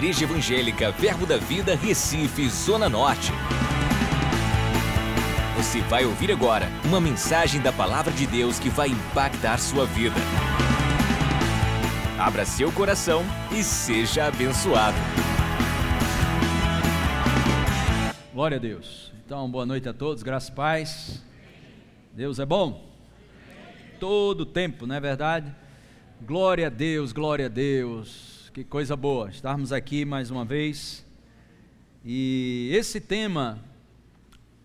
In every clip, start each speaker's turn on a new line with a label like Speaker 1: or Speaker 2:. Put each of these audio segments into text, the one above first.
Speaker 1: Igreja Evangélica Verbo da Vida, Recife, Zona Norte. Você vai ouvir agora uma mensagem da Palavra de Deus que vai impactar sua vida. Abra seu coração e seja abençoado.
Speaker 2: Glória a Deus. Então, boa noite a todos, graças e paz. Deus é bom. Todo tempo, não é verdade? Glória a Deus, glória a Deus. Que coisa boa estarmos aqui mais uma vez. E esse tema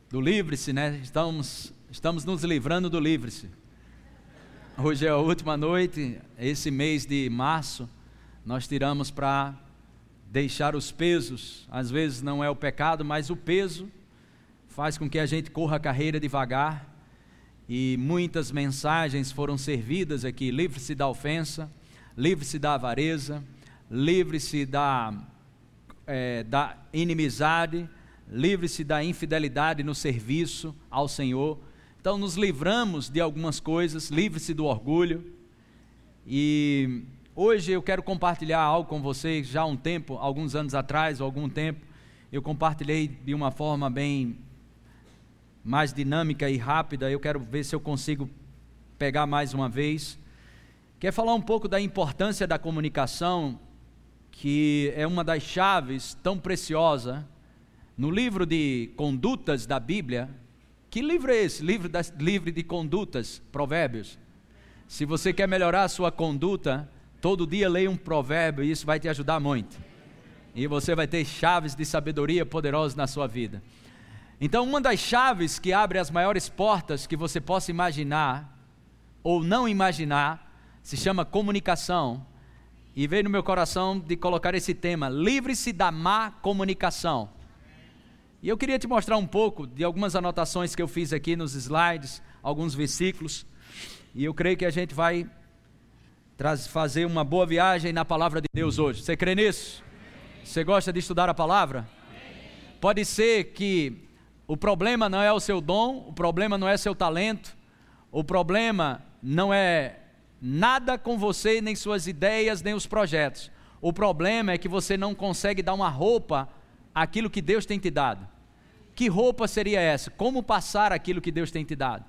Speaker 2: do livre-se, né? Estamos, estamos nos livrando do livre-se. Hoje é a última noite, esse mês de março, nós tiramos para deixar os pesos. Às vezes não é o pecado, mas o peso faz com que a gente corra a carreira devagar e muitas mensagens foram servidas aqui. Livre-se da ofensa, livre-se da avareza, livre-se da, é, da inimizade, livre-se da infidelidade no serviço ao Senhor. Então, nos livramos de algumas coisas, livre-se do orgulho. E hoje eu quero compartilhar algo com vocês. Já há um tempo, alguns anos atrás, ou algum tempo, eu compartilhei de uma forma bem mais dinâmica e rápida, eu quero ver se eu consigo pegar mais uma vez. Quer falar um pouco da importância da comunicação, que é uma das chaves tão preciosa no livro de condutas da Bíblia. Que livro é esse? Livro, das, livro de condutas, Provérbios. Se você quer melhorar a sua conduta, todo dia leia um provérbio e isso vai te ajudar muito. E você vai ter chaves de sabedoria poderosas na sua vida. Então, uma das chaves que abre as maiores portas que você possa imaginar ou não imaginar se chama comunicação. E veio no meu coração de colocar esse tema: livre-se da má comunicação. E eu queria te mostrar um pouco de algumas anotações que eu fiz aqui nos slides, alguns versículos. E eu creio que a gente vai fazer uma boa viagem na palavra de Deus hoje. Você crê nisso? Você gosta de estudar a palavra? Pode ser que o problema não é o seu dom, o problema não é seu talento, o problema não é nada com você, nem suas ideias, nem os projetos. O problema é que você não consegue dar uma roupa àquilo que Deus tem te dado. Que roupa seria essa? Como passar aquilo que Deus tem te dado?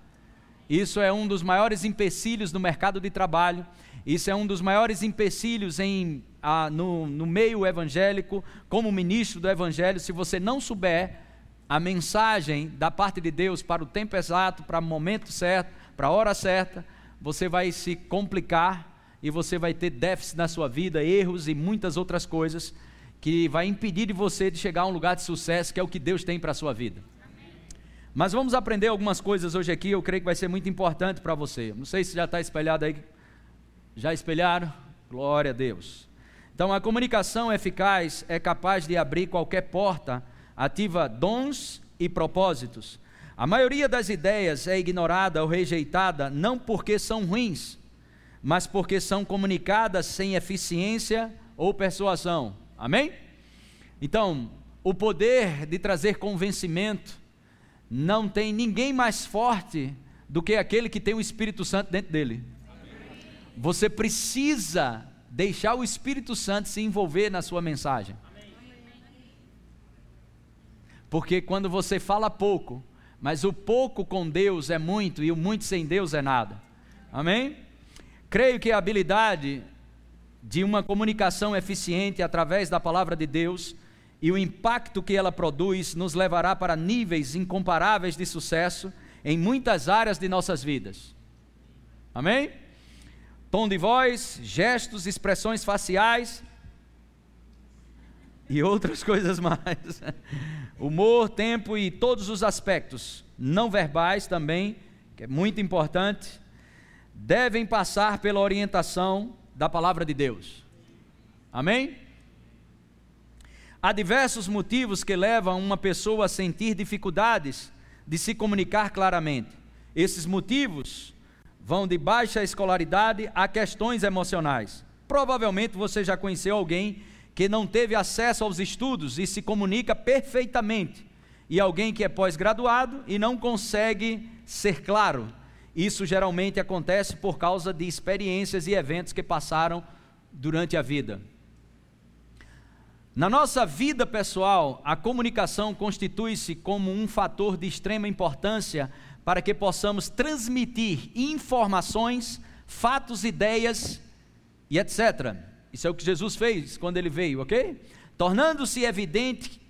Speaker 2: Isso é um dos maiores empecilhos no mercado de trabalho, isso é um dos maiores empecilhos em, no, no meio evangélico, como ministro do evangelho. Se você não souber a mensagem da parte de Deus para o tempo exato, para o momento certo, para a hora certa, você vai se complicar e você vai ter déficit na sua vida, erros e muitas outras coisas que vai impedir de você de chegar a um lugar de sucesso, que é o que Deus tem para a sua vida. Mas vamos aprender algumas coisas hoje aqui, eu creio que vai ser muito importante para você. Não sei se já está espelhado aí. Já espelharam? Glória a Deus. Então, a comunicação eficaz é capaz de abrir qualquer porta ativa dons e propósitos. A maioria das ideias é ignorada ou rejeitada não porque são ruins, mas porque são comunicadas sem eficiência ou persuasão. Amém? Então, o poder de trazer convencimento não tem ninguém mais forte do que aquele que tem o Espírito Santo dentro dele. Você precisa deixar o Espírito Santo se envolver na sua mensagem. Porque quando você fala pouco, mas o pouco com Deus é muito e o muito sem Deus é nada. Amém? Creio que a habilidade de uma comunicação eficiente através da palavra de Deus e o impacto que ela produz nos levará para níveis incomparáveis de sucesso em muitas áreas de nossas vidas. Amém? Tom de voz, gestos, expressões faciais e outras coisas mais humor, tempo e todos os aspectos não verbais também, que é muito importante, devem passar pela orientação da palavra de Deus. Amém? Há diversos motivos que levam uma pessoa a sentir dificuldades de se comunicar claramente. Esses motivos vão de baixa escolaridade a questões emocionais. Provavelmente você já conheceu alguém que não teve acesso aos estudos e se comunica perfeitamente, e alguém que é pós-graduado e não consegue ser claro. Isso geralmente acontece por causa de experiências e eventos que passaram durante a vida. Na nossa vida pessoal, a comunicação constitui-se como um fator de extrema importância para que possamos transmitir informações, fatos, ideias e etc. Isso é o que Jesus fez quando ele veio, ok? Tornando-se evidente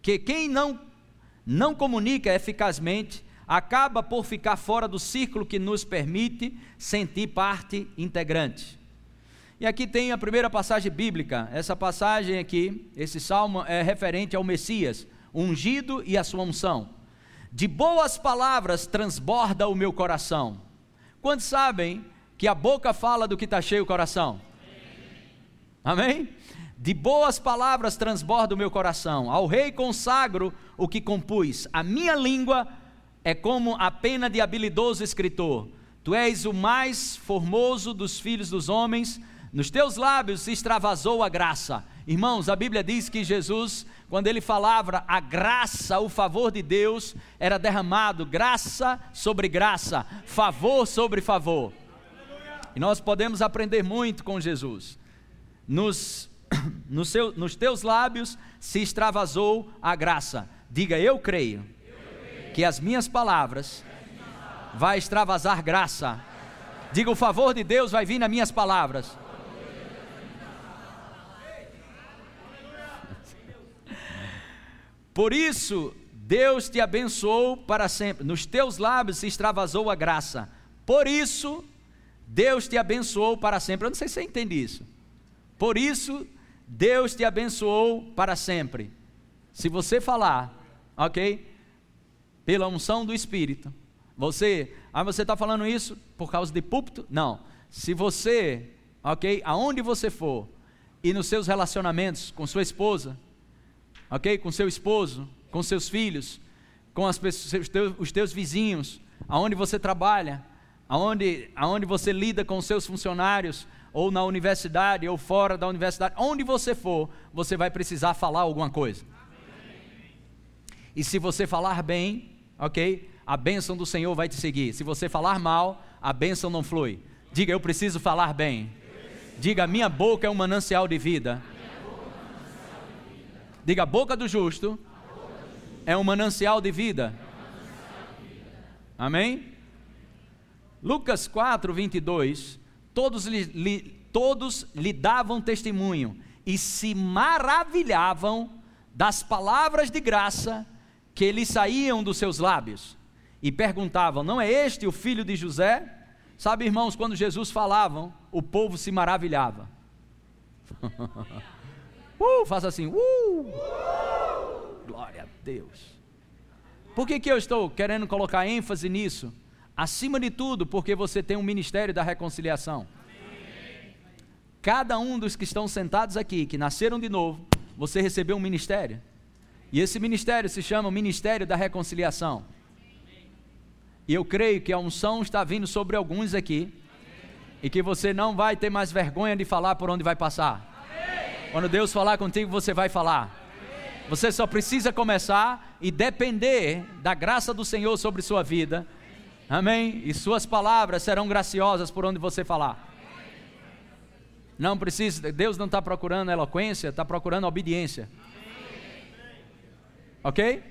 Speaker 2: que quem não, não comunica eficazmente acaba por ficar fora do círculo que nos permite sentir parte integrante. E aqui tem a primeira passagem bíblica. Essa passagem aqui, esse salmo é referente ao Messias, ungido e a sua unção. De boas palavras transborda o meu coração. Quantos sabem que a boca fala do que está cheio o coração? Amém? De boas palavras transborda o meu coração. Ao rei consagro o que compus. A minha língua é como a pena de habilidoso escritor. Tu és o mais formoso dos filhos dos homens nos teus lábios se extravasou a graça. Irmãos, a Bíblia diz que Jesus, quando ele falava a graça, o favor de Deus, era derramado graça sobre graça, favor sobre favor. E nós podemos aprender muito com Jesus. Nos, no seu, nos teus lábios se extravasou a graça. Diga, eu creio, que as minhas palavras vai extravasar graça. Diga, o favor de Deus vai vir nas minhas palavras. Por isso, Deus te abençoou para sempre. Nos teus lábios se extravasou a graça. Por isso, Deus te abençoou para sempre. Eu não sei se você entende isso. Por isso, Deus te abençoou para sempre. Se você falar, ok? Pela unção do Espírito. Você, ah, você está falando isso por causa de púlpito? Não. Se você, ok? Aonde você for, e nos seus relacionamentos com sua esposa, ok? Com seu esposo, com seus filhos, com as pessoas, os, teus, os teus vizinhos, aonde você trabalha, aonde, aonde você lida com seus funcionários, ou na universidade, ou fora da universidade, onde você for, você vai precisar falar alguma coisa. E se você falar bem, ok? A bênção do Senhor vai te seguir. Se você falar mal, a bênção não flui. Diga, eu preciso falar bem. Diga, minha boca é um manancial de vida. Diga, a boca do justo é um manancial de vida. Amém? Lucas 4, 22. Todos lhe, lhe, todos lhe davam testemunho e se maravilhavam das palavras de graça que lhe saíam dos seus lábios. E perguntavam: Não é este o filho de José? Sabe, irmãos, quando Jesus falava, o povo se maravilhava. Uh, faça assim. Uh. Glória a Deus. Por que, que eu estou querendo colocar ênfase nisso? Acima de tudo, porque você tem um ministério da reconciliação. Cada um dos que estão sentados aqui, que nasceram de novo, você recebeu um ministério. E esse ministério se chama Ministério da Reconciliação. E eu creio que a unção está vindo sobre alguns aqui. E que você não vai ter mais vergonha de falar por onde vai passar. Quando Deus falar contigo, você vai falar. Você só precisa começar e depender da graça do Senhor sobre sua vida. Amém? E suas palavras serão graciosas por onde você falar. Não precisa, Deus não está procurando eloquência, está procurando obediência. Ok?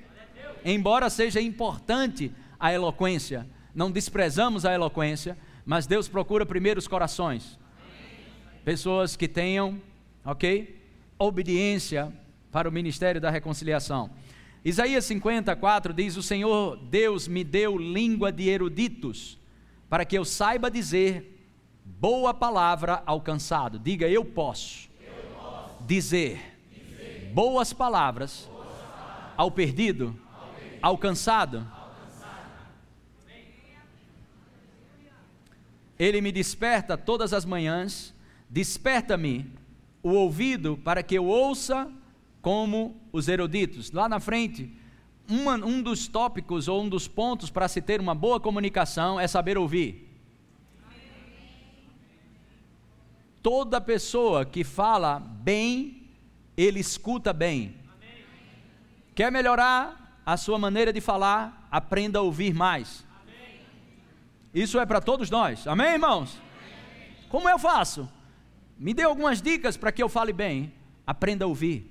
Speaker 2: Embora seja importante a eloquência, não desprezamos a eloquência, mas Deus procura primeiro os corações. Pessoas que tenham ok? Obediência para o ministério da reconciliação. Isaías 54 diz: O Senhor Deus me deu língua de eruditos, para que eu saiba dizer boa palavra ao cansado. Diga, eu posso, eu posso dizer, dizer, boas palavras, boas palavras ao, perdido, ao perdido, ao cansado. Ele me desperta todas as manhãs, desperta-me o ouvido para que eu ouça como os eruditos. Lá na frente, uma, um dos tópicos ou um dos pontos para se ter uma boa comunicação é saber ouvir. Toda pessoa que fala bem, ele escuta bem. Quer melhorar a sua maneira de falar? Aprenda a ouvir mais. Isso é para todos nós. Amém, irmãos? Como eu faço? Me dê algumas dicas para que eu fale bem. Aprenda a ouvir.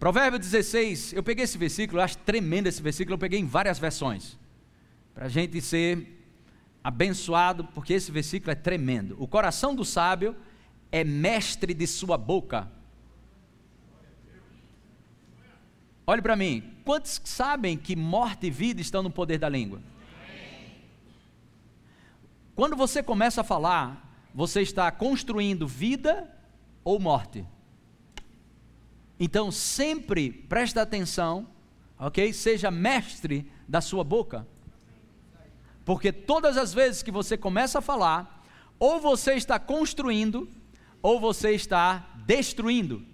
Speaker 2: Provérbio 16, eu peguei esse versículo, eu acho tremendo esse versículo, eu peguei em várias versões, para a gente ser abençoado, porque esse versículo é tremendo. O coração do sábio é mestre de sua boca. Olhe para mim, quantos sabem que morte e vida estão no poder da língua? Quando você começa a falar, você está construindo vida ou morte. Então, sempre preste atenção, ok? Seja mestre da sua boca. Porque todas as vezes que você começa a falar, ou você está construindo, ou você está destruindo.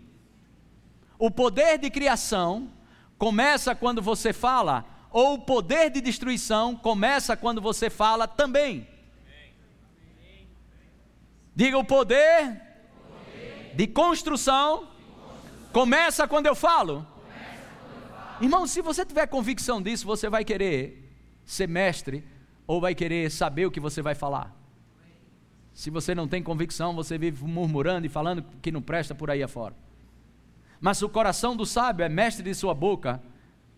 Speaker 2: O poder de criação começa quando você fala, ou o poder de destruição começa quando você fala também. Diga o poder, de construção Começa quando eu falo. Irmão, se você tiver convicção disso, você vai querer ser mestre ou vai querer saber o que você vai falar. Se você não tem convicção, você vive murmurando e falando que não presta por aí afora. Mas o coração do sábio é mestre de sua boca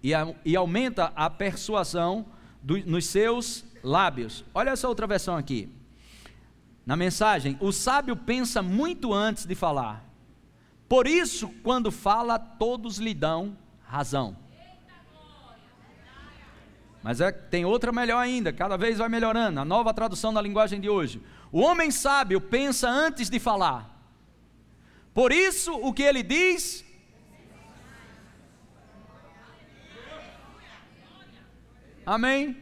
Speaker 2: e, a, e aumenta a persuasão do, nos seus lábios. Olha essa outra versão aqui. Na mensagem, o sábio pensa muito antes de falar por isso, quando fala, todos lhe dão razão. Mas é, tem outra melhor ainda, cada vez vai melhorando. A nova tradução da linguagem de hoje. O homem sábio pensa antes de falar. Por isso, o que ele diz. Amém?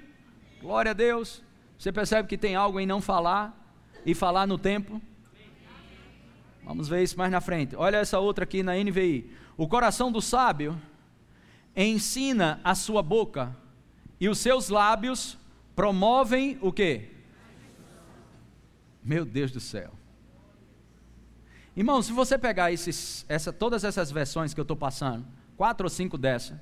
Speaker 2: Glória a Deus. Você percebe que tem algo em não falar e falar no tempo? Vamos ver isso mais na frente. Olha essa outra aqui na NVI. O coração do sábio ensina a sua boca e os seus lábios promovem o quê? Meu Deus do céu. Irmão, se você pegar esses, essa, todas essas versões que eu estou passando, quatro ou cinco dessas,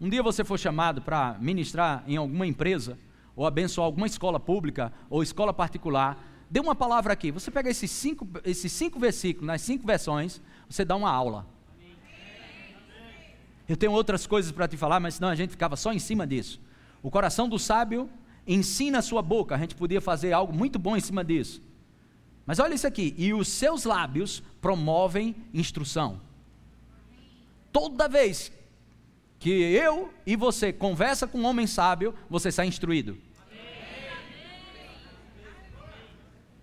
Speaker 2: um dia você for chamado para ministrar em alguma empresa, ou abençoar alguma escola pública ou escola particular, dê uma palavra aqui. Você pega esses cinco, esses cinco versículos, nas cinco versões, você dá uma aula. Eu tenho outras coisas para te falar, mas senão a gente ficava só em cima disso. O coração do sábio ensina a sua boca. A gente podia fazer algo muito bom em cima disso. Mas olha isso aqui. E os seus lábios promovem instrução. Toda vez que eu e você conversa com um homem sábio, você sai instruído.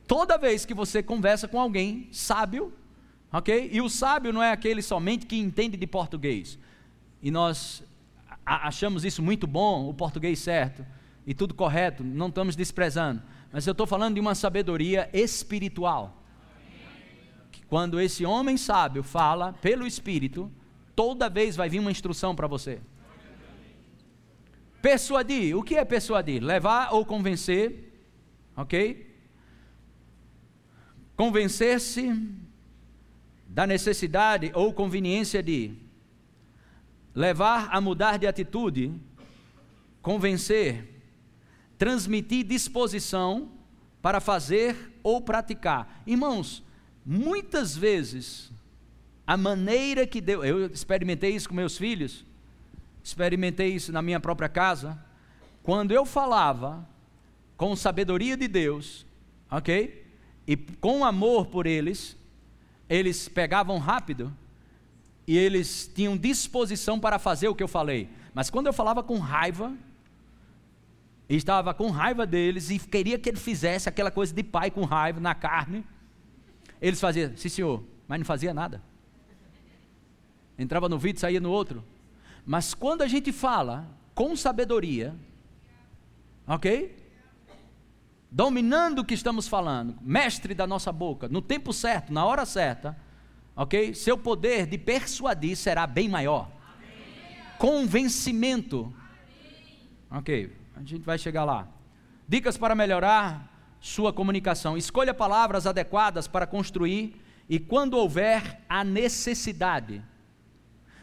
Speaker 2: Toda vez que você conversa com alguém sábio, ok? E o sábio não é aquele somente que entende de português. E nós achamos isso muito bom, o português certo, e tudo correto, não estamos desprezando. Mas eu estou falando de uma sabedoria espiritual. Que quando esse homem sábio fala pelo Espírito, toda vez vai vir uma instrução para você. Persuadir, o que é persuadir? Levar ou convencer, ok? Convencer-se da necessidade ou conveniência de levar a mudar de atitude, convencer, transmitir disposição para fazer ou praticar. Irmãos, muitas vezes a maneira que Deus, eu experimentei isso com meus filhos, experimentei isso na minha própria casa, quando eu falava com sabedoria de Deus, ok? E com amor por eles, eles pegavam rápido e eles tinham disposição para fazer o que eu falei. Mas quando eu falava com raiva, estava com raiva deles e queria que ele fizesse aquela coisa de pai com raiva na carne, eles faziam, sim senhor, mas não fazia nada. Entrava no vídeo, saía no outro. Mas quando a gente fala com sabedoria, ok? Dominando o que estamos falando, mestre da nossa boca, no tempo certo, na hora certa, ok? Seu poder de persuadir será bem maior. Amém. Convencimento. Amém. Ok, a gente vai chegar lá. Dicas para melhorar sua comunicação. Escolha palavras adequadas para construir e quando houver a necessidade.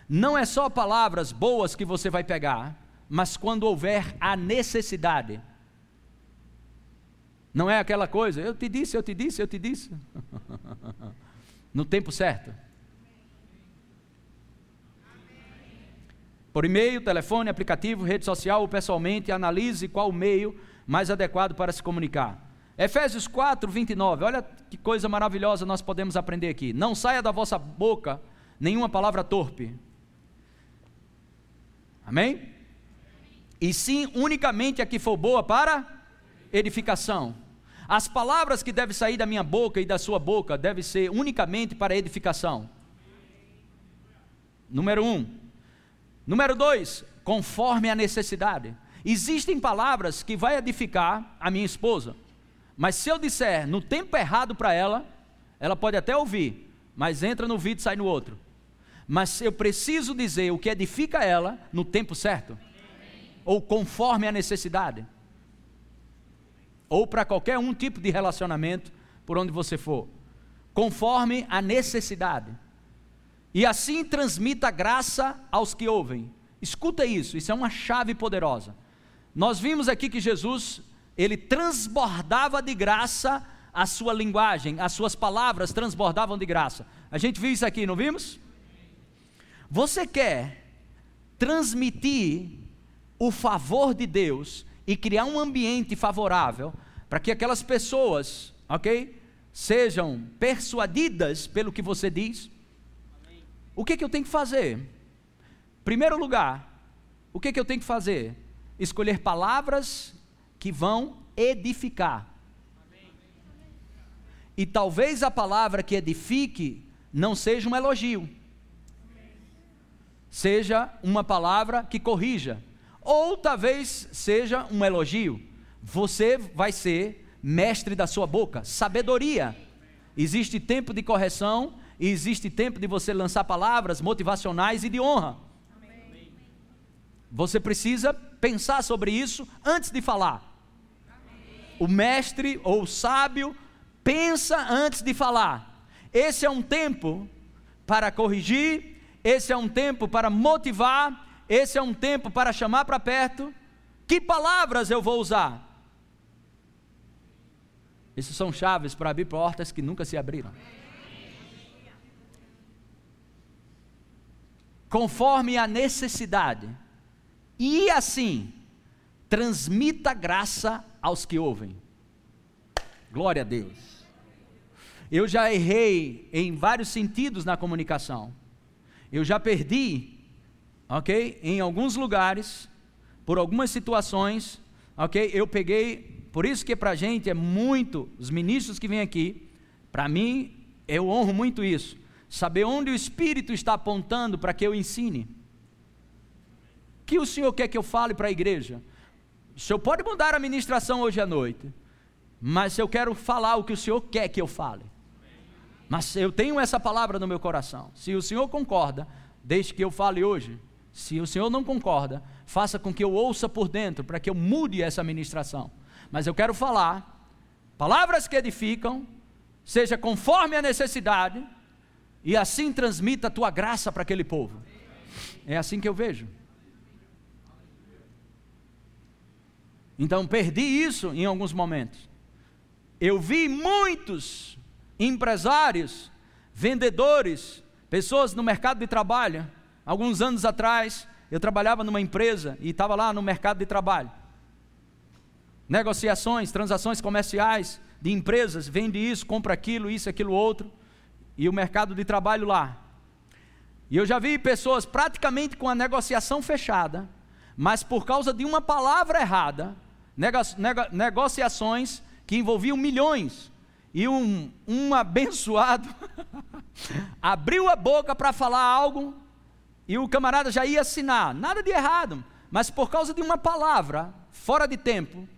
Speaker 2: Não é só palavras boas que você vai pegar, mas quando houver a necessidade. Não é aquela coisa, eu te disse, eu te disse, eu te disse. no tempo certo. Por e-mail, telefone, aplicativo, rede social ou pessoalmente, analise qual meio mais adequado para se comunicar. Efésios 4, 29, olha que coisa maravilhosa nós podemos aprender aqui. Não saia da vossa boca nenhuma palavra torpe. Amém? E sim unicamente a que for boa para edificação. As palavras que devem sair da minha boca e da sua boca devem ser unicamente para edificação. Número um. Número dois, conforme a necessidade. Existem palavras que vai edificar a minha esposa mas se eu disser no tempo errado para ela, ela pode até ouvir, mas entra no vídeo e sai no outro. Mas eu preciso dizer o que edifica ela no tempo certo, ou conforme a necessidade, ou para qualquer um tipo de relacionamento, por onde você for, conforme a necessidade. E assim transmita graça aos que ouvem. Escuta isso, isso é uma chave poderosa. Nós vimos aqui que Jesus ele transbordava de graça a sua linguagem, as suas palavras transbordavam de graça. A gente viu isso aqui, não vimos? Você quer transmitir o favor de Deus e criar um ambiente favorável para que aquelas pessoas, ok, sejam persuadidas pelo que você diz? O que, que eu tenho que fazer? Primeiro lugar, o que, que eu tenho que fazer? Escolher palavras que vão edificar. E talvez a palavra que edifique não seja um elogio, seja uma palavra que corrija, ou talvez seja um elogio. Você vai ser mestre da sua boca, sabedoria. Existe tempo de correção e existe tempo de você lançar palavras motivacionais e de honra. Você precisa pensar sobre isso antes de falar. O mestre ou o sábio pensa antes de falar. Esse é um tempo para corrigir, esse é um tempo para motivar, esse é um tempo para chamar para perto. Que palavras eu vou usar? Essas são chaves para abrir portas que nunca se abriram. Conforme a necessidade. E assim, transmita graça aos que ouvem. Glória a Deus. Eu já errei em vários sentidos na comunicação. Eu já perdi, ok? Em alguns lugares, por algumas situações, ok? Eu peguei, por isso que para a gente é muito, os ministros que vêm aqui, para mim, eu honro muito isso. Saber onde o Espírito está apontando para que eu ensine. O que o Senhor quer que eu fale para a igreja? O senhor pode mudar a ministração hoje à noite, mas eu quero falar o que o senhor quer que eu fale. Mas eu tenho essa palavra no meu coração. Se o senhor concorda, deixe que eu fale hoje. Se o senhor não concorda, faça com que eu ouça por dentro, para que eu mude essa ministração. Mas eu quero falar palavras que edificam, seja conforme a necessidade, e assim transmita a tua graça para aquele povo. É assim que eu vejo. Então perdi isso em alguns momentos. Eu vi muitos empresários, vendedores, pessoas no mercado de trabalho. Alguns anos atrás, eu trabalhava numa empresa e estava lá no mercado de trabalho. Negociações, transações comerciais de empresas, vende isso, compra aquilo, isso, aquilo outro, e o mercado de trabalho lá. E eu já vi pessoas praticamente com a negociação fechada, mas por causa de uma palavra errada, negociações que envolviam milhões. E um, um abençoado abriu a boca para falar algo e o camarada já ia assinar. Nada de errado, mas por causa de uma palavra fora de tempo,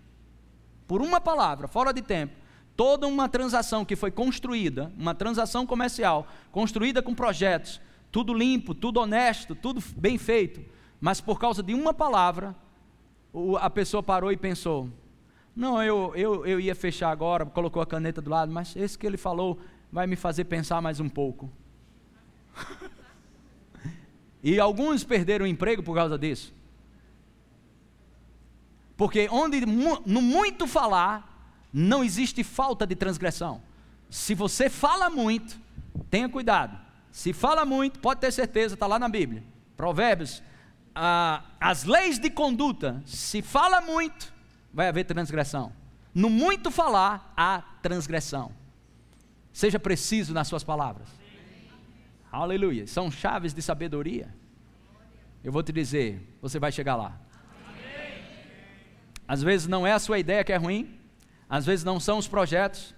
Speaker 2: por uma palavra fora de tempo, toda uma transação que foi construída, uma transação comercial, construída com projetos, tudo limpo, tudo honesto, tudo bem feito, mas por causa de uma palavra, a pessoa parou e pensou: não, eu, eu, eu ia fechar agora, colocou a caneta do lado, mas esse que ele falou vai me fazer pensar mais um pouco. e alguns perderam o emprego por causa disso. Porque onde no muito falar, não existe falta de transgressão. Se você fala muito, tenha cuidado. Se fala muito, pode ter certeza, está lá na Bíblia. Provérbios ah, as leis de conduta, se fala muito, vai haver transgressão. No muito falar, há transgressão. Seja preciso nas suas palavras. Aleluia. São chaves de sabedoria. Eu vou te dizer, você vai chegar lá. Às vezes não é a sua ideia que é ruim, às vezes não são os projetos,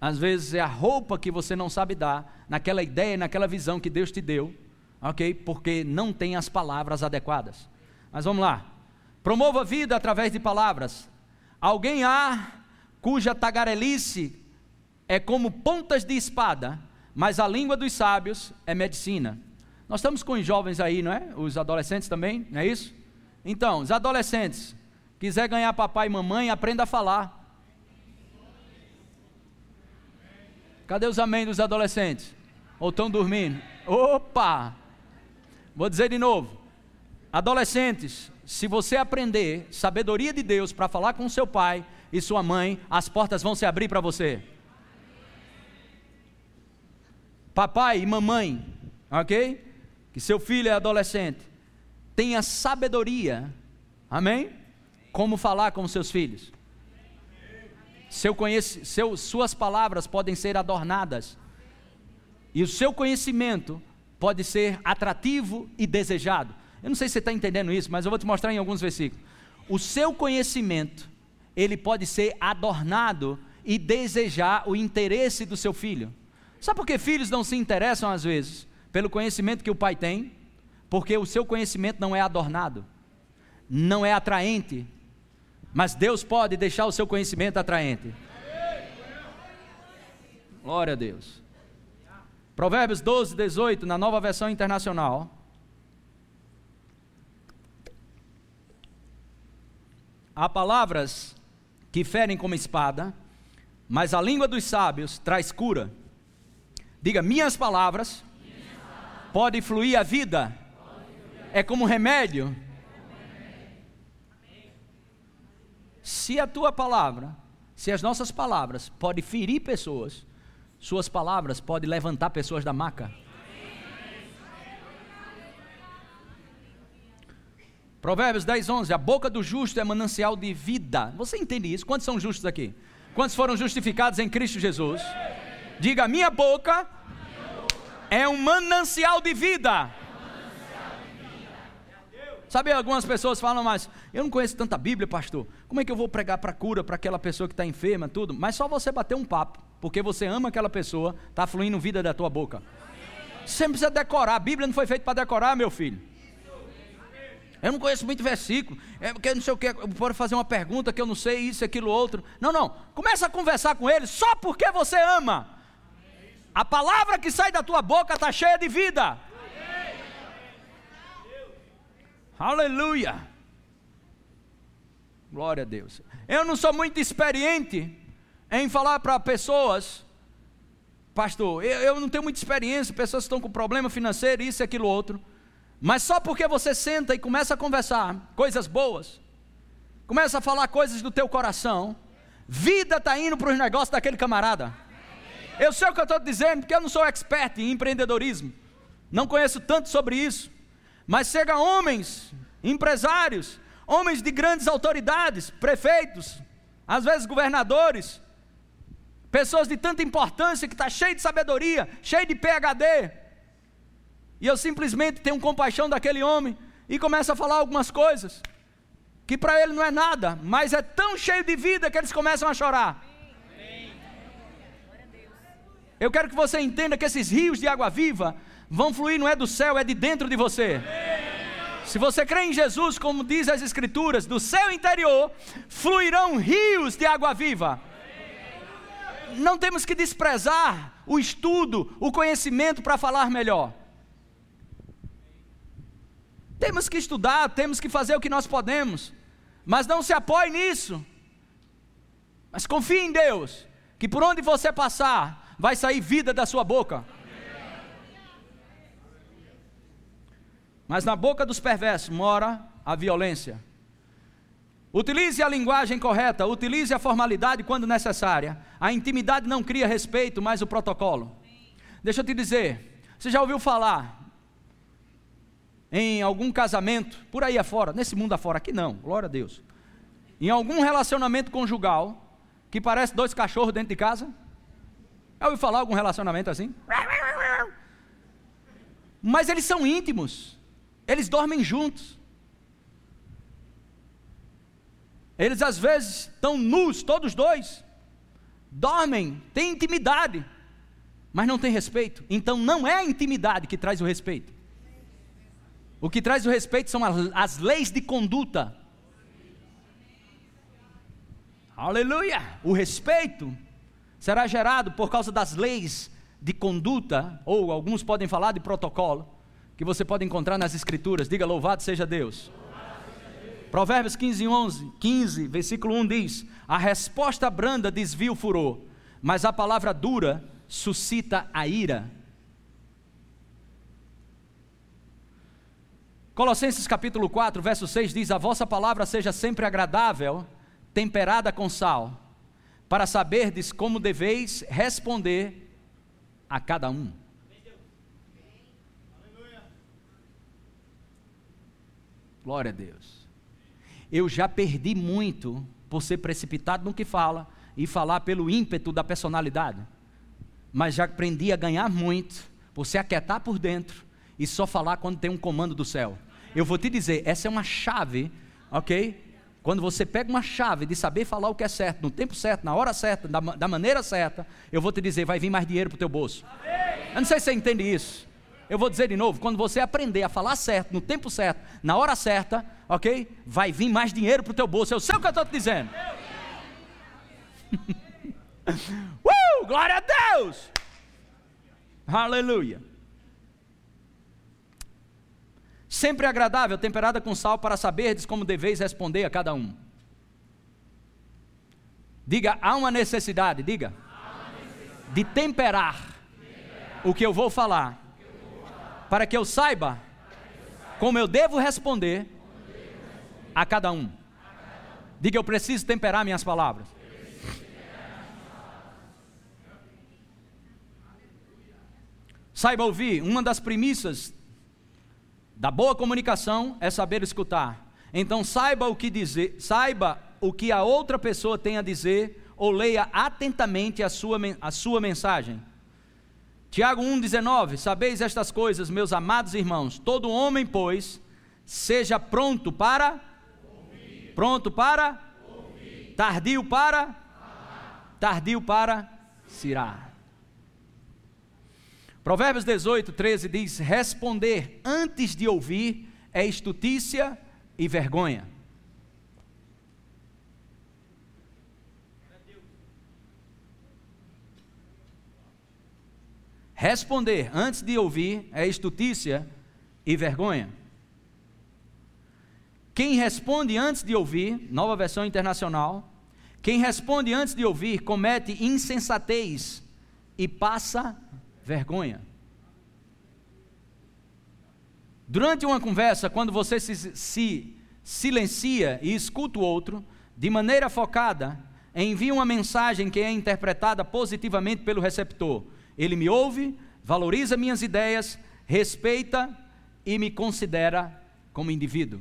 Speaker 2: às vezes é a roupa que você não sabe dar, naquela ideia, naquela visão que Deus te deu, ok? Porque não tem as palavras adequadas. Mas vamos lá. Promova a vida através de palavras. Alguém há cuja tagarelice é como pontas de espada, mas a língua dos sábios é medicina. Nós estamos com os jovens aí, não é? Os adolescentes também, não é isso? Então, os adolescentes, quiser ganhar papai e mamãe, aprenda a falar. Cadê os amém dos adolescentes? Ou estão dormindo? Opa! Vou dizer de novo. Adolescentes, se você aprender sabedoria de Deus para falar com seu pai e sua mãe, as portas vão se abrir para você. Papai e mamãe, ok? Que seu filho é adolescente, tenha sabedoria, amém? Como falar com seus filhos. Seu conhece, seu, suas palavras podem ser adornadas, e o seu conhecimento pode ser atrativo e desejado. Eu não sei se você está entendendo isso, mas eu vou te mostrar em alguns versículos. O seu conhecimento, ele pode ser adornado e desejar o interesse do seu filho. Sabe por que filhos não se interessam às vezes? Pelo conhecimento que o pai tem, porque o seu conhecimento não é adornado, não é atraente, mas Deus pode deixar o seu conhecimento atraente. Glória a Deus. Provérbios 12, 18, na nova versão internacional. Há palavras que ferem como espada, mas a língua dos sábios traz cura. Diga, minhas palavras, minhas palavras. podem fluir a vida, é como remédio Se a tua palavra, se as nossas palavras podem ferir pessoas, suas palavras podem levantar pessoas da maca. Provérbios 10, 11. A boca do justo é manancial de vida. Você entende isso? Quantos são justos aqui? Quantos foram justificados em Cristo Jesus? Diga: minha boca é um manancial de vida. Sabe, algumas pessoas falam, mas eu não conheço tanta Bíblia, pastor. Como é que eu vou pregar para cura para aquela pessoa que está enferma, tudo? Mas só você bater um papo, porque você ama aquela pessoa, está fluindo vida da tua boca. Você não precisa decorar, a Bíblia não foi feita para decorar, meu filho. Eu não conheço muito versículo, é porque não sei o que, posso fazer uma pergunta que eu não sei, isso, aquilo, outro. Não, não. Começa a conversar com ele só porque você ama. A palavra que sai da tua boca está cheia de vida. Aleluia! Glória a Deus. Eu não sou muito experiente em falar para pessoas, pastor, eu, eu, não tenho muita experiência, pessoas estão com problema financeiro, isso aquilo outro. Mas só porque você senta e começa a conversar coisas boas, começa a falar coisas do teu coração, vida está indo para os negócios daquele camarada. Eu sei o que eu estou dizendo, porque eu não sou expert em empreendedorismo, não conheço tanto sobre isso. Mas chega homens, empresários, homens de grandes autoridades, prefeitos, às vezes governadores, pessoas de tanta importância que está cheio de sabedoria, cheio de PhD. E eu simplesmente tenho compaixão daquele homem e começo a falar algumas coisas que para ele não é nada, mas é tão cheio de vida que eles começam a chorar. Eu quero que você entenda que esses rios de água viva vão fluir não é do céu, é de dentro de você. Se você crê em Jesus, como diz as Escrituras, do seu interior fluirão rios de água viva. Não temos que desprezar o estudo, o conhecimento para falar melhor. Temos que estudar, temos que fazer o que nós podemos, mas não se apoie nisso. Mas confie em Deus, que por onde você passar, vai sair vida da sua boca. mas na boca dos perversos mora a violência. Utilize a linguagem correta, utilize a formalidade quando necessária. A intimidade não cria respeito, mas o protocolo. Deixa eu te dizer, você já ouviu falar em algum casamento, por aí afora, nesse mundo afora, aqui não, glória a Deus. Em algum relacionamento conjugal, que parece dois cachorros dentro de casa? Já ouviu falar algum relacionamento assim? Mas eles são íntimos, eles dormem juntos. Eles às vezes estão nus, todos dois, dormem, têm intimidade, mas não têm respeito. Então não é a intimidade que traz o respeito. O que traz o respeito são as, as leis de conduta. Aleluia! O respeito será gerado por causa das leis de conduta, ou alguns podem falar de protocolo, que você pode encontrar nas Escrituras. Diga louvado seja Deus. Provérbios 15, 11, 15, versículo 1 diz: A resposta branda desvia o furor, mas a palavra dura suscita a ira. Colossenses capítulo 4, verso 6 diz: A vossa palavra seja sempre agradável, temperada com sal, para saberdes como deveis responder a cada um. Glória a Deus. Eu já perdi muito por ser precipitado no que fala e falar pelo ímpeto da personalidade, mas já aprendi a ganhar muito por se aquietar por dentro e só falar quando tem um comando do céu. Eu vou te dizer, essa é uma chave, ok? Quando você pega uma chave de saber falar o que é certo, no tempo certo, na hora certa, da, da maneira certa, eu vou te dizer, vai vir mais dinheiro para o teu bolso. Eu não sei se você entende isso. Eu vou dizer de novo, quando você aprender a falar certo, no tempo certo, na hora certa, ok? Vai vir mais dinheiro para o teu bolso. Eu sei o que eu estou te dizendo. uh, glória a Deus! Aleluia. Sempre agradável, temperada com sal, para saberdes como deveis responder a cada um. Diga, há uma necessidade, diga, necessidade. de temperar, temperar, o que eu vou falar, eu vou falar para que eu saiba, eu saiba como eu devo responder, eu devo responder a, cada um. a cada um. Diga, eu preciso temperar minhas palavras. Saiba ouvir, uma das premissas da boa comunicação é saber escutar. Então saiba o que dizer, saiba o que a outra pessoa tem a dizer ou leia atentamente a sua, a sua mensagem. Tiago 1,19: Sabeis estas coisas, meus amados irmãos, todo homem, pois, seja pronto para ouvir. pronto para ouvir. tardio para Amar. tardio para cirar. Provérbios 18, 13 diz: Responder antes de ouvir é estutícia e vergonha. Responder antes de ouvir é estutícia e vergonha. Quem responde antes de ouvir, nova versão internacional, quem responde antes de ouvir comete insensatez e passa vergonha. Durante uma conversa, quando você se, se silencia e escuta o outro, de maneira focada, envia uma mensagem que é interpretada positivamente pelo receptor. Ele me ouve, valoriza minhas ideias, respeita e me considera como indivíduo.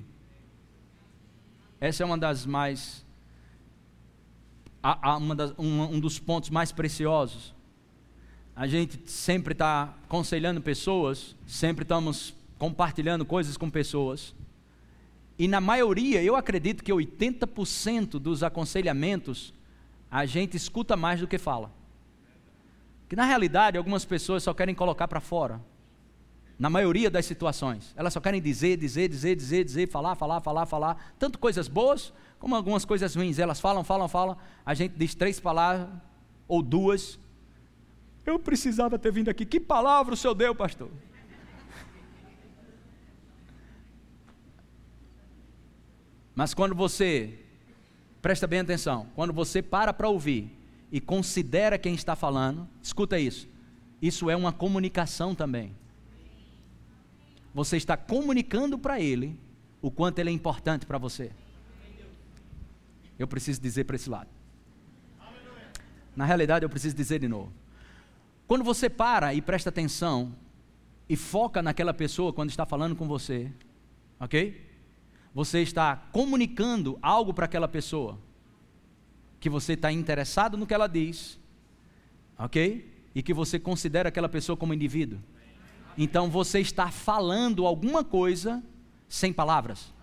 Speaker 2: Essa é uma das mais. Uma das, um, um dos pontos mais preciosos a gente sempre está aconselhando pessoas, sempre estamos compartilhando coisas com pessoas. E na maioria, eu acredito que 80% dos aconselhamentos a gente escuta mais do que fala. Que na realidade algumas pessoas só querem colocar para fora. Na maioria das situações, elas só querem dizer, dizer, dizer, dizer, dizer, falar, falar, falar, falar, tanto coisas boas como algumas coisas ruins. Elas falam, falam, falam, a gente diz três palavras ou duas eu precisava ter vindo aqui. Que palavra o senhor deu, pastor? Mas quando você, presta bem atenção, quando você para para ouvir e considera quem está falando, escuta isso, isso é uma comunicação também. Você está comunicando para ele o quanto ele é importante para você. Eu preciso dizer para esse lado. Na realidade, eu preciso dizer de novo. Quando você para e presta atenção e foca naquela pessoa quando está falando com você, ok? Você está comunicando algo para aquela pessoa, que você está interessado no que ela diz, ok? E que você considera aquela pessoa como indivíduo. Então você está falando alguma coisa sem palavras.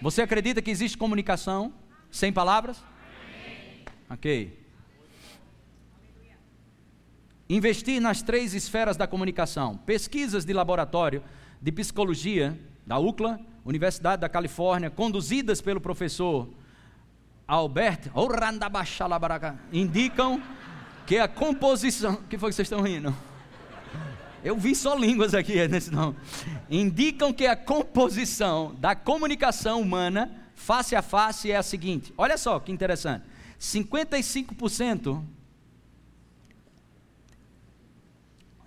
Speaker 2: Você acredita que existe comunicação sem palavras? Ok. Investir nas três esferas da comunicação. Pesquisas de laboratório de psicologia da UCLA, Universidade da Califórnia, conduzidas pelo professor Albert indicam que a composição. Que foi que vocês estão rindo? Eu vi só línguas aqui nesse não. Indicam que a composição da comunicação humana face a face é a seguinte. Olha só que interessante. 55%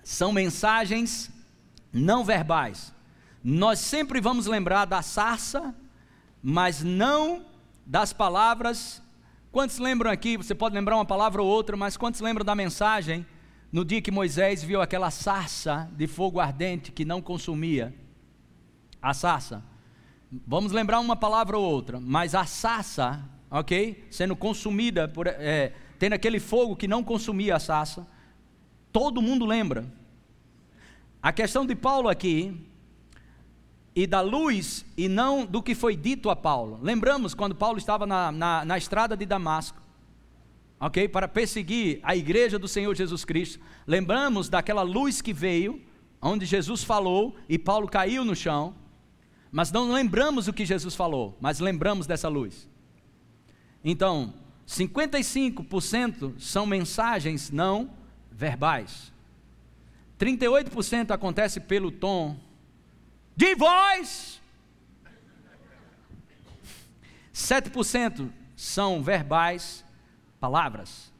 Speaker 2: são mensagens não verbais. Nós sempre vamos lembrar da sarça, mas não das palavras. Quantos lembram aqui? Você pode lembrar uma palavra ou outra, mas quantos lembram da mensagem no dia que Moisés viu aquela sarça de fogo ardente que não consumia? A sarça. Vamos lembrar uma palavra ou outra, mas a sarça, ok? Sendo consumida, por, é, tendo aquele fogo que não consumia a sarça, todo mundo lembra. A questão de Paulo aqui, e da luz, e não do que foi dito a Paulo. Lembramos quando Paulo estava na, na, na estrada de Damasco, ok? Para perseguir a igreja do Senhor Jesus Cristo. Lembramos daquela luz que veio, onde Jesus falou e Paulo caiu no chão. Mas não lembramos o que Jesus falou, mas lembramos dessa luz. Então, 55% são mensagens não verbais. 38% acontece pelo tom de voz. 7% são verbais, palavras.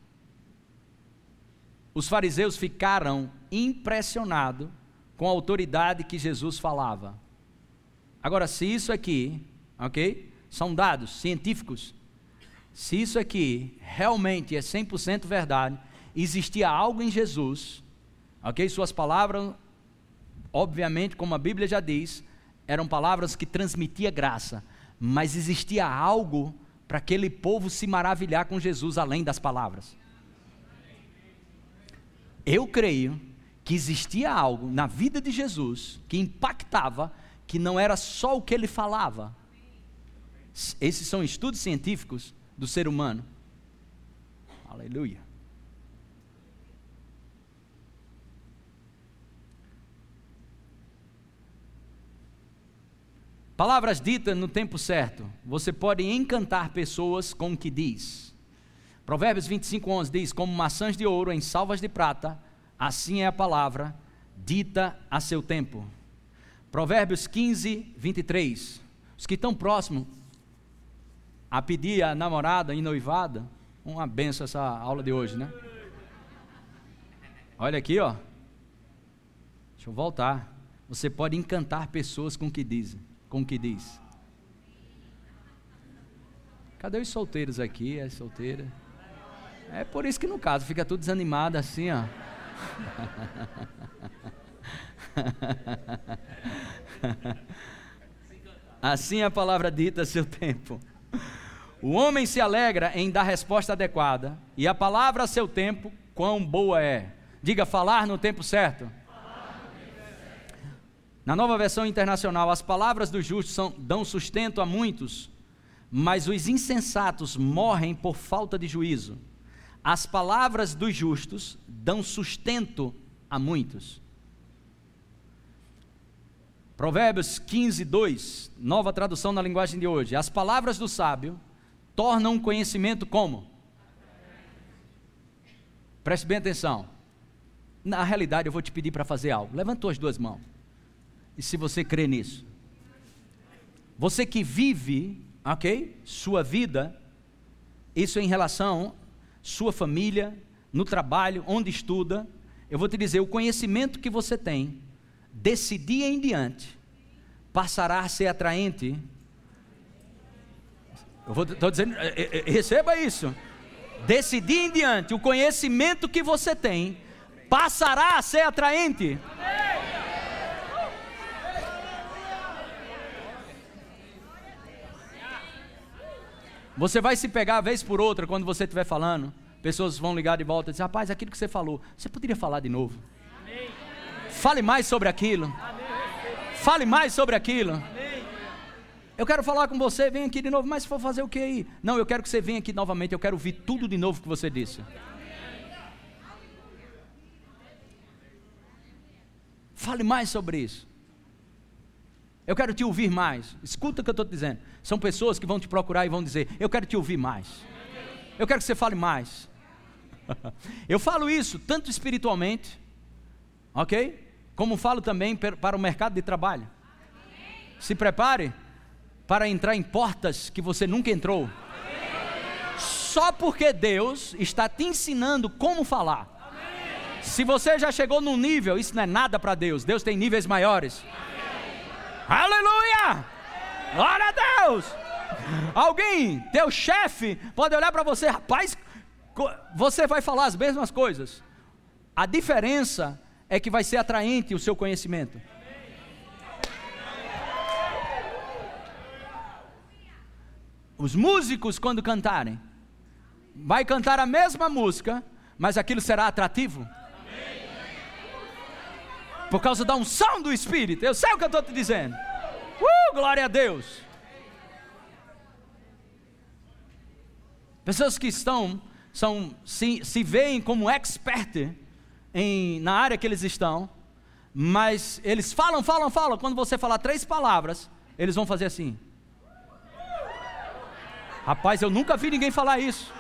Speaker 2: Os fariseus ficaram impressionados com a autoridade que Jesus falava. Agora, se isso aqui, ok? São dados científicos. Se isso aqui realmente é 100% verdade, existia algo em Jesus Ok? Suas palavras, obviamente, como a Bíblia já diz, eram palavras que transmitia graça, mas existia algo para aquele povo se maravilhar com Jesus além das palavras. Eu creio que existia algo na vida de Jesus que impactava, que não era só o que ele falava. Esses são estudos científicos do ser humano. Aleluia. Palavras ditas no tempo certo. Você pode encantar pessoas com o que diz. Provérbios 25, 11 diz: Como maçãs de ouro em salvas de prata, assim é a palavra dita a seu tempo. Provérbios 15, 23. Os que estão próximos a pedir a namorada em noivada, uma benção essa aula de hoje, né? Olha aqui, ó. Deixa eu voltar. Você pode encantar pessoas com o que dizem com o que diz. Cadê os solteiros aqui? É solteira. É por isso que no caso fica tudo desanimado assim, ó. Assim é a palavra dita a seu tempo. O homem se alegra em dar resposta adequada, e a palavra a seu tempo, quão boa é. Diga falar no tempo certo. Na nova versão internacional, as palavras dos justos são, dão sustento a muitos, mas os insensatos morrem por falta de juízo. As palavras dos justos dão sustento a muitos. Provérbios 15, 2, nova tradução na linguagem de hoje. As palavras do sábio tornam conhecimento como? Preste bem atenção. Na realidade, eu vou te pedir para fazer algo. Levantou as duas mãos e se você crê nisso. Você que vive, ok? Sua vida, isso em relação sua família, no trabalho, onde estuda, eu vou te dizer, o conhecimento que você tem, desse dia em diante, passará a ser atraente. Eu estou dizendo, é, é, é, receba isso. Desse dia em diante, o conhecimento que você tem passará a ser atraente. Amém. Você vai se pegar vez por outra quando você estiver falando. Pessoas vão ligar de volta e dizer: Rapaz, aquilo que você falou, você poderia falar de novo? Amém. Fale mais sobre aquilo. Amém. Fale mais sobre aquilo. Eu quero falar com você, vem aqui de novo, mas for fazer o que aí? Não, eu quero que você venha aqui novamente, eu quero ouvir tudo de novo que você disse. Fale mais sobre isso. Eu quero te ouvir mais. Escuta o que eu estou te dizendo. São pessoas que vão te procurar e vão dizer: Eu quero te ouvir mais. Eu quero que você fale mais. eu falo isso tanto espiritualmente, ok? Como falo também para o mercado de trabalho. Se prepare para entrar em portas que você nunca entrou. Só porque Deus está te ensinando como falar. Se você já chegou num nível, isso não é nada para Deus. Deus tem níveis maiores. Aleluia! Glória a Deus! Alguém, teu chefe, pode olhar para você, rapaz, você vai falar as mesmas coisas. A diferença é que vai ser atraente o seu conhecimento. Os músicos, quando cantarem, vai cantar a mesma música, mas aquilo será atrativo. Por causa da unção do Espírito. Eu sei o que eu estou te dizendo. Uh, glória a Deus. Pessoas que estão, são, se, se veem como expert em, na área que eles estão, mas eles falam, falam, falam. Quando você falar três palavras, eles vão fazer assim. Rapaz, eu nunca vi ninguém falar isso.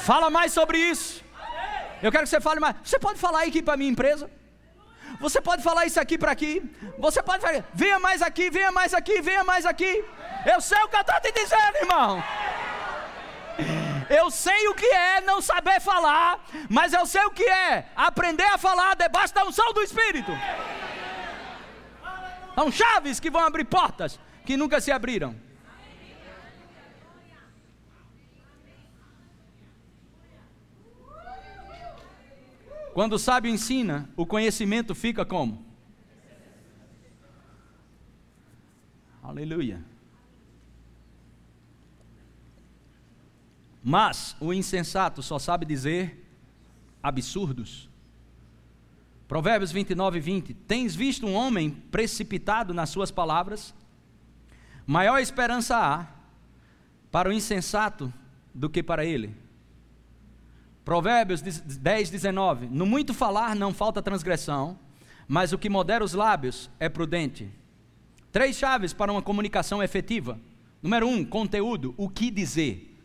Speaker 2: Fala mais sobre isso. Eu quero que você fale mais. Você pode falar aqui para minha empresa? Você pode falar isso aqui para aqui. Você pode falar, venha mais aqui, venha mais aqui, venha mais aqui. Eu sei o que eu estou te dizendo, irmão. Eu sei o que é não saber falar, mas eu sei o que é aprender a falar debaixo da unção do Espírito. São chaves que vão abrir portas que nunca se abriram. Quando o sábio ensina, o conhecimento fica como? Aleluia. Mas o insensato só sabe dizer absurdos. Provérbios 29, 20. Tens visto um homem precipitado nas suas palavras? Maior esperança há para o insensato do que para ele. Provérbios 10, 19: No muito falar não falta transgressão, mas o que modera os lábios é prudente. Três chaves para uma comunicação efetiva. Número um, conteúdo, o que dizer.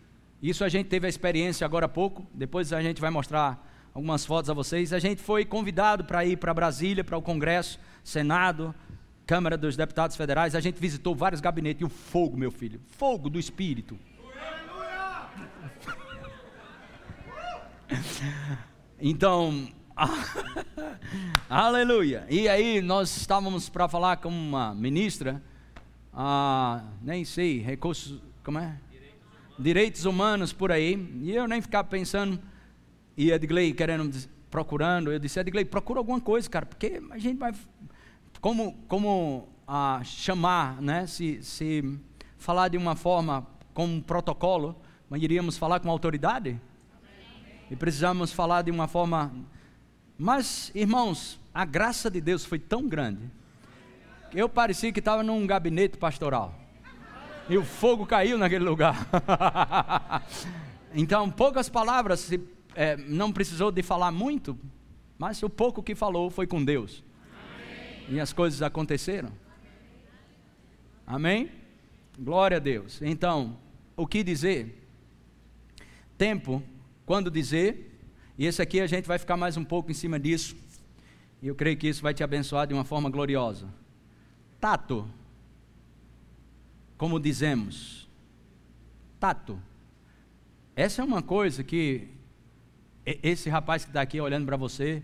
Speaker 2: Isso a gente teve a experiência agora há pouco, depois a gente vai mostrar algumas fotos a vocês. A gente foi convidado para ir para Brasília, para o Congresso, Senado, Câmara dos Deputados Federais. A gente visitou vários gabinetes e o fogo, meu filho, fogo do Espírito Então, aleluia. E aí nós estávamos para falar com uma ministra, ah, nem sei, recursos, como é? Direitos humanos por aí. E eu nem ficava pensando, e Edgley querendo, procurando, eu disse, Edgley, procura alguma coisa, cara, porque a gente vai, como, como ah, chamar, né, se, se falar de uma forma, com um protocolo, mas iríamos falar com autoridade? E precisamos falar de uma forma. Mas, irmãos, a graça de Deus foi tão grande que eu parecia que estava num gabinete pastoral. E o fogo caiu naquele lugar. então, poucas palavras, é, não precisou de falar muito, mas o pouco que falou foi com Deus. Amém. E as coisas aconteceram. Amém? Glória a Deus. Então, o que dizer? Tempo quando dizer, e esse aqui a gente vai ficar mais um pouco em cima disso, e eu creio que isso vai te abençoar de uma forma gloriosa. Tato, como dizemos, tato. Essa é uma coisa que esse rapaz que está aqui olhando para você,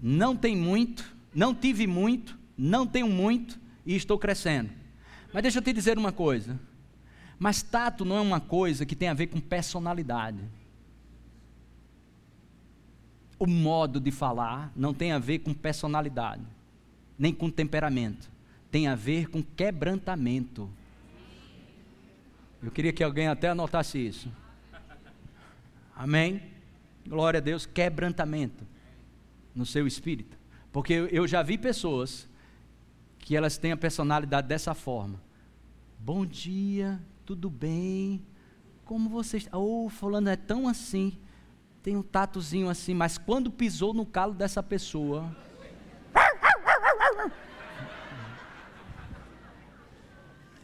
Speaker 2: não tem muito, não tive muito, não tenho muito e estou crescendo. Mas deixa eu te dizer uma coisa. Mas tato não é uma coisa que tem a ver com personalidade o modo de falar não tem a ver com personalidade, nem com temperamento, tem a ver com quebrantamento. Eu queria que alguém até anotasse isso. Amém? Glória a Deus, quebrantamento no seu espírito. Porque eu já vi pessoas que elas têm a personalidade dessa forma. Bom dia, tudo bem? Como você está? Oh, fulano é tão assim. Tem um tatozinho assim, mas quando pisou no calo dessa pessoa.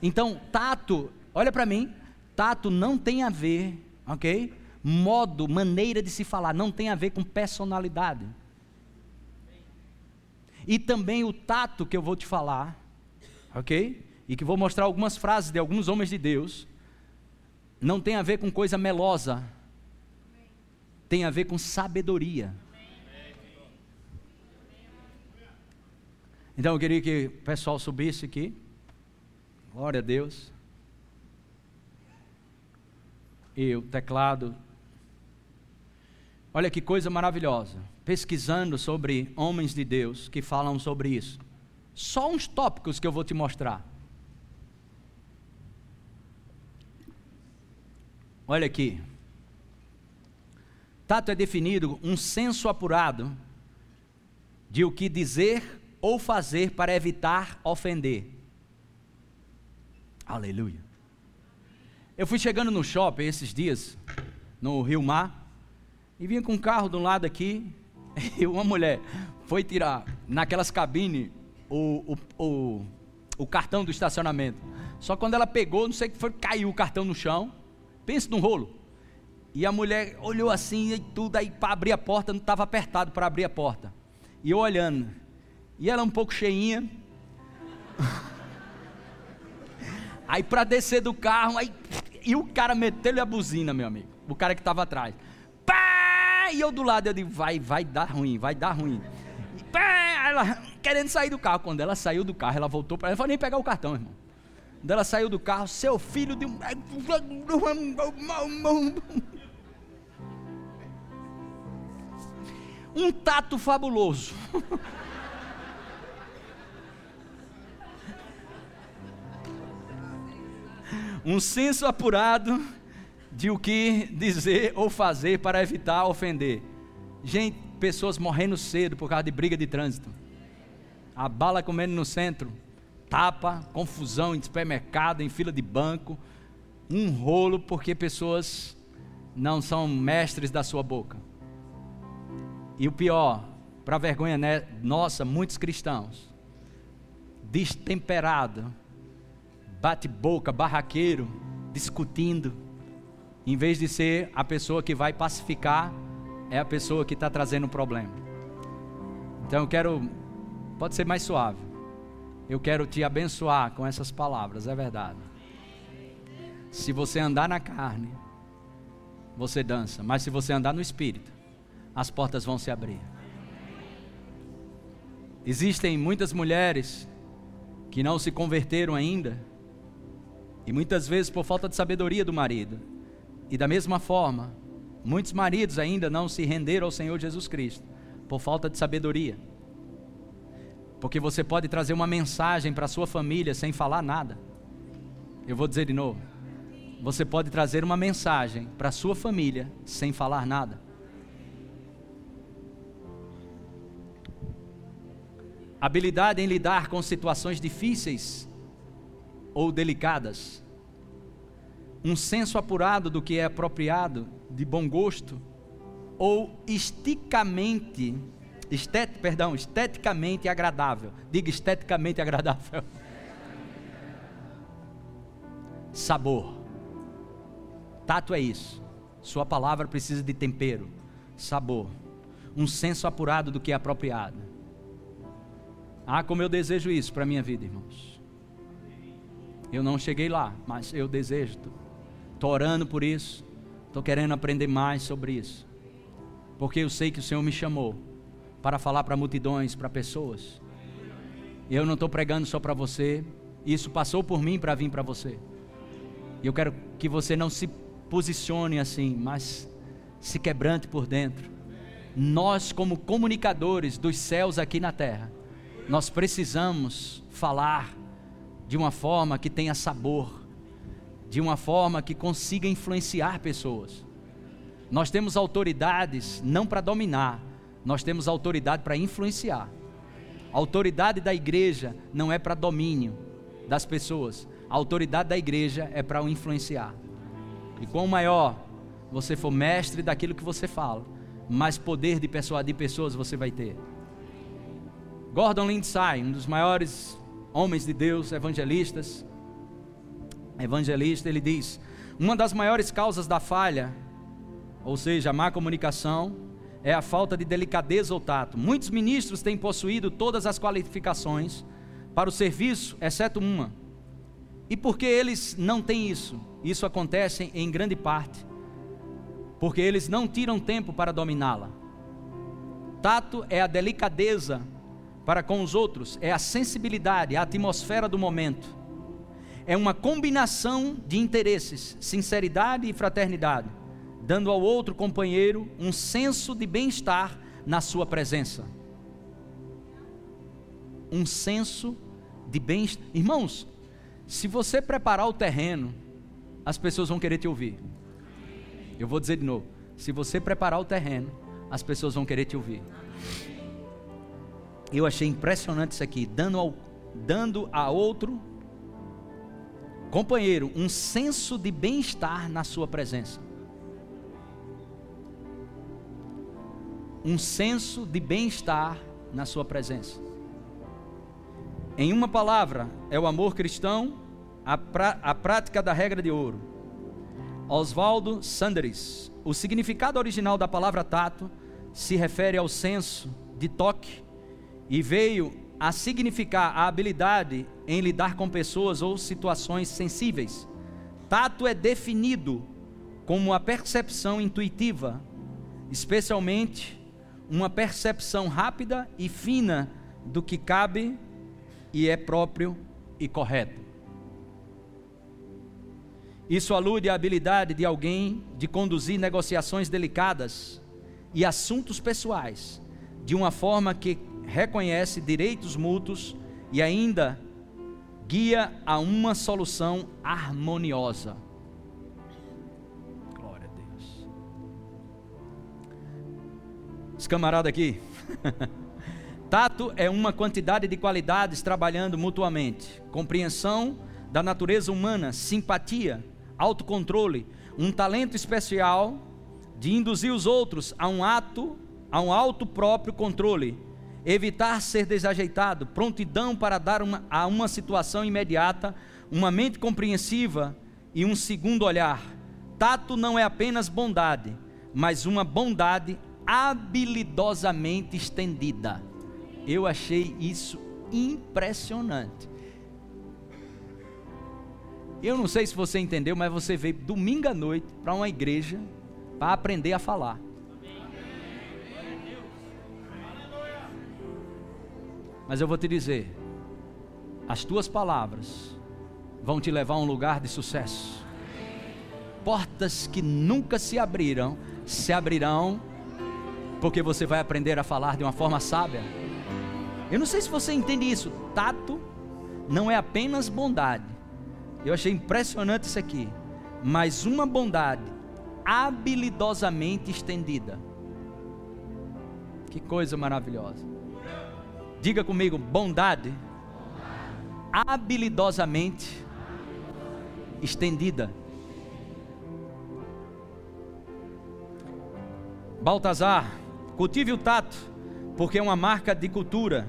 Speaker 2: Então, tato, olha para mim, tato não tem a ver, ok? Modo, maneira de se falar, não tem a ver com personalidade. E também o tato que eu vou te falar, ok? E que vou mostrar algumas frases de alguns homens de Deus, não tem a ver com coisa melosa, tem a ver com sabedoria. Então eu queria que o pessoal subisse aqui. Glória a Deus. E o teclado. Olha que coisa maravilhosa. Pesquisando sobre homens de Deus que falam sobre isso. Só uns tópicos que eu vou te mostrar. Olha aqui. Tato é definido um senso apurado de o que dizer ou fazer para evitar ofender. Aleluia. Eu fui chegando no shopping esses dias, no Rio Mar, e vinha com um carro de um lado aqui, e uma mulher foi tirar naquelas cabines o, o, o, o cartão do estacionamento. Só quando ela pegou, não sei o que foi, caiu o cartão no chão. Pense num rolo. E a mulher olhou assim e tudo, aí para abrir a porta, não estava apertado para abrir a porta. E eu olhando. E ela um pouco cheinha. aí para descer do carro, aí, e o cara meteu-lhe a buzina, meu amigo. O cara que estava atrás. Pá! E eu do lado, eu digo, vai, vai dar ruim, vai dar ruim. Pá! Ela querendo sair do carro. Quando ela saiu do carro, ela voltou para ela. Não nem pegar o cartão, irmão. Quando ela saiu do carro, seu filho de um. Um tato fabuloso. um senso apurado de o que dizer ou fazer para evitar ofender. Gente, pessoas morrendo cedo por causa de briga de trânsito. A bala comendo no centro tapa, confusão em supermercado, em fila de banco, um rolo porque pessoas não são mestres da sua boca. E o pior, para vergonha né, nossa, muitos cristãos, destemperado, bate-boca, barraqueiro, discutindo, em vez de ser a pessoa que vai pacificar, é a pessoa que está trazendo o problema. Então eu quero, pode ser mais suave. Eu quero te abençoar com essas palavras, é verdade. Se você andar na carne, você dança, mas se você andar no espírito, as portas vão se abrir. Existem muitas mulheres que não se converteram ainda, e muitas vezes por falta de sabedoria do marido. E da mesma forma, muitos maridos ainda não se renderam ao Senhor Jesus Cristo por falta de sabedoria. Porque você pode trazer uma mensagem para a sua família sem falar nada. Eu vou dizer de novo. Você pode trazer uma mensagem para a sua família sem falar nada. Habilidade em lidar com situações difíceis ou delicadas. Um senso apurado do que é apropriado, de bom gosto, ou esticamente estet, perdão, esteticamente agradável. Diga esteticamente agradável. Sabor. Tato é isso. Sua palavra precisa de tempero, sabor, um senso apurado do que é apropriado. Ah, como eu desejo isso para a minha vida, irmãos. Eu não cheguei lá, mas eu desejo. Estou orando por isso. Estou querendo aprender mais sobre isso. Porque eu sei que o Senhor me chamou para falar para multidões, para pessoas. Eu não estou pregando só para você, isso passou por mim para vir para você. E eu quero que você não se posicione assim, mas se quebrante por dentro. Nós, como comunicadores dos céus aqui na terra, nós precisamos falar de uma forma que tenha sabor, de uma forma que consiga influenciar pessoas. Nós temos autoridades não para dominar, nós temos autoridade para influenciar. A autoridade da igreja não é para domínio das pessoas, a autoridade da igreja é para o influenciar. E quanto maior você for mestre daquilo que você fala, mais poder de persuadir pessoas você vai ter. Gordon Lindsay, um dos maiores homens de Deus, evangelistas, evangelista, ele diz: uma das maiores causas da falha, ou seja, a má comunicação, é a falta de delicadeza ou tato. Muitos ministros têm possuído todas as qualificações para o serviço, exceto uma. E por que eles não têm isso? Isso acontece em grande parte porque eles não tiram tempo para dominá-la. Tato é a delicadeza para com os outros, é a sensibilidade, a atmosfera do momento é uma combinação de interesses, sinceridade e fraternidade, dando ao outro companheiro um senso de bem-estar na sua presença. Um senso de bem-estar. Irmãos, se você preparar o terreno, as pessoas vão querer te ouvir. Eu vou dizer de novo: se você preparar o terreno, as pessoas vão querer te ouvir. Eu achei impressionante isso aqui, dando, ao, dando a outro companheiro, um senso de bem-estar na sua presença. Um senso de bem-estar na sua presença. Em uma palavra, é o amor cristão, a, pra, a prática da regra de ouro. Oswaldo Sanders. O significado original da palavra tato se refere ao senso de toque e veio a significar a habilidade em lidar com pessoas ou situações sensíveis. Tato é definido como a percepção intuitiva, especialmente uma percepção rápida e fina do que cabe e é próprio e correto. Isso alude à habilidade de alguém de conduzir negociações delicadas e assuntos pessoais de uma forma que reconhece direitos mútuos e ainda guia a uma solução harmoniosa. Glória a Deus. Esse camarada aqui. Tato é uma quantidade de qualidades trabalhando mutuamente: compreensão da natureza humana, simpatia, autocontrole, um talento especial de induzir os outros a um ato, a um alto próprio controle evitar ser desajeitado, prontidão para dar uma, a uma situação imediata, uma mente compreensiva e um segundo olhar. Tato não é apenas bondade, mas uma bondade habilidosamente estendida. Eu achei isso impressionante. Eu não sei se você entendeu, mas você veio domingo à noite para uma igreja para aprender a falar. Mas eu vou te dizer: as tuas palavras vão te levar a um lugar de sucesso. Portas que nunca se abriram, se abrirão, porque você vai aprender a falar de uma forma sábia. Eu não sei se você entende isso. Tato não é apenas bondade. Eu achei impressionante isso aqui. Mas uma bondade habilidosamente estendida. Que coisa maravilhosa. Diga comigo, bondade, habilidosamente estendida. Baltazar, cultive o tato, porque é uma marca de cultura.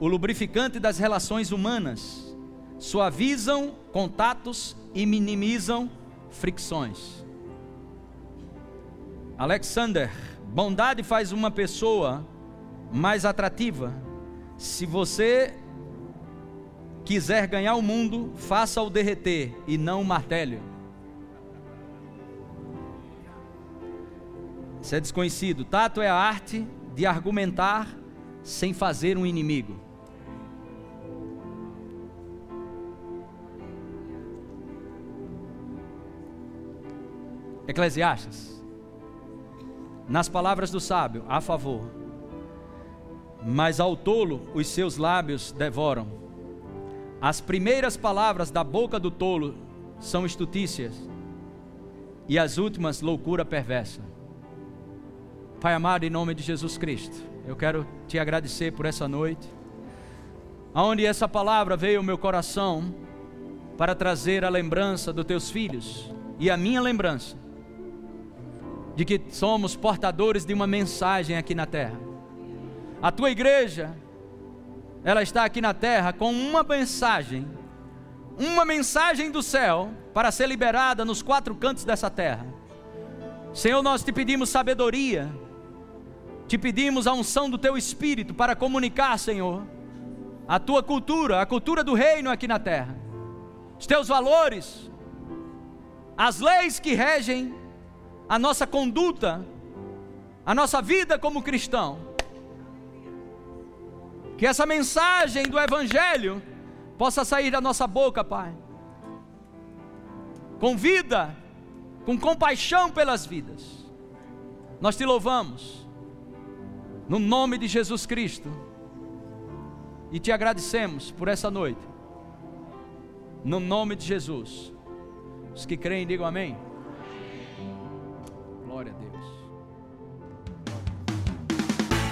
Speaker 2: O lubrificante das relações humanas suavizam contatos e minimizam fricções. Alexander, bondade faz uma pessoa mais atrativa. Se você quiser ganhar o mundo, faça-o derreter e não o martelo. Isso é desconhecido. Tato é a arte de argumentar sem fazer um inimigo. Eclesiastes. Nas palavras do sábio, a favor mas ao tolo os seus lábios devoram. As primeiras palavras da boca do tolo são estutícias e as últimas loucura perversa. Pai amado, em nome de Jesus Cristo, eu quero te agradecer por essa noite, aonde essa palavra veio ao meu coração para trazer a lembrança dos teus filhos e a minha lembrança de que somos portadores de uma mensagem aqui na terra. A tua igreja, ela está aqui na terra com uma mensagem, uma mensagem do céu para ser liberada nos quatro cantos dessa terra. Senhor, nós te pedimos sabedoria, te pedimos a unção do teu espírito para comunicar, Senhor, a tua cultura, a cultura do reino aqui na terra, os teus valores, as leis que regem a nossa conduta, a nossa vida como cristão. Que essa mensagem do Evangelho possa sair da nossa boca, Pai, com vida, com compaixão pelas vidas. Nós te louvamos, no nome de Jesus Cristo, e te agradecemos por essa noite, no nome de Jesus. Os que creem, digam amém. Glória a Deus.